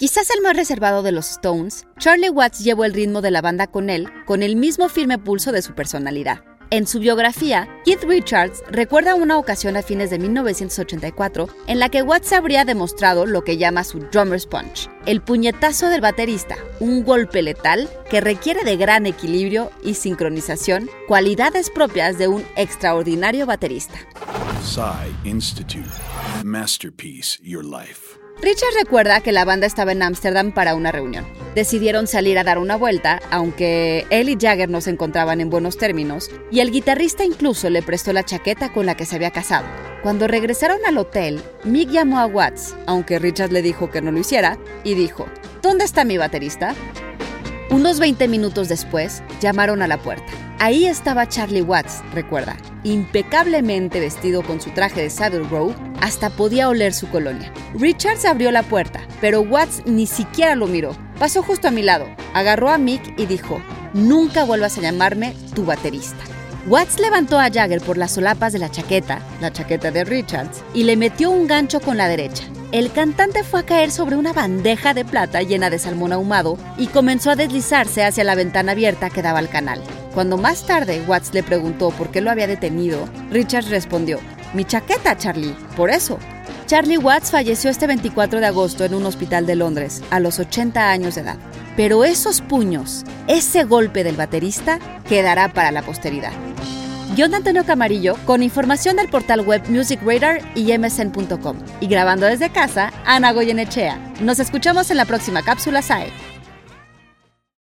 Quizás el más reservado de los Stones, Charlie Watts llevó el ritmo de la banda con él, con el mismo firme pulso de su personalidad. En su biografía, Keith Richards recuerda una ocasión a fines de 1984 en la que Watts habría demostrado lo que llama su drummer's punch, el puñetazo del baterista, un golpe letal que requiere de gran equilibrio y sincronización, cualidades propias de un extraordinario baterista. Institute. Masterpiece Your Life. Richard recuerda que la banda estaba en Ámsterdam para una reunión. Decidieron salir a dar una vuelta, aunque él y Jagger no se encontraban en buenos términos, y el guitarrista incluso le prestó la chaqueta con la que se había casado. Cuando regresaron al hotel, Mick llamó a Watts, aunque Richard le dijo que no lo hiciera, y dijo, ¿Dónde está mi baterista? Unos 20 minutos después, llamaron a la puerta. Ahí estaba Charlie Watts, recuerda, impecablemente vestido con su traje de Savile Row, hasta podía oler su colonia. Richards abrió la puerta, pero Watts ni siquiera lo miró. Pasó justo a mi lado, agarró a Mick y dijo, nunca vuelvas a llamarme tu baterista. Watts levantó a Jagger por las solapas de la chaqueta, la chaqueta de Richards, y le metió un gancho con la derecha. El cantante fue a caer sobre una bandeja de plata llena de salmón ahumado y comenzó a deslizarse hacia la ventana abierta que daba al canal. Cuando más tarde Watts le preguntó por qué lo había detenido, Richards respondió, mi chaqueta, Charlie, por eso. Charlie Watts falleció este 24 de agosto en un hospital de Londres, a los 80 años de edad. Pero esos puños, ese golpe del baterista, quedará para la posteridad. Guión Antonio Camarillo, con información del portal web Music Radar y msn.com. Y grabando desde casa, Ana Goyenechea. Nos escuchamos en la próxima cápsula SAE.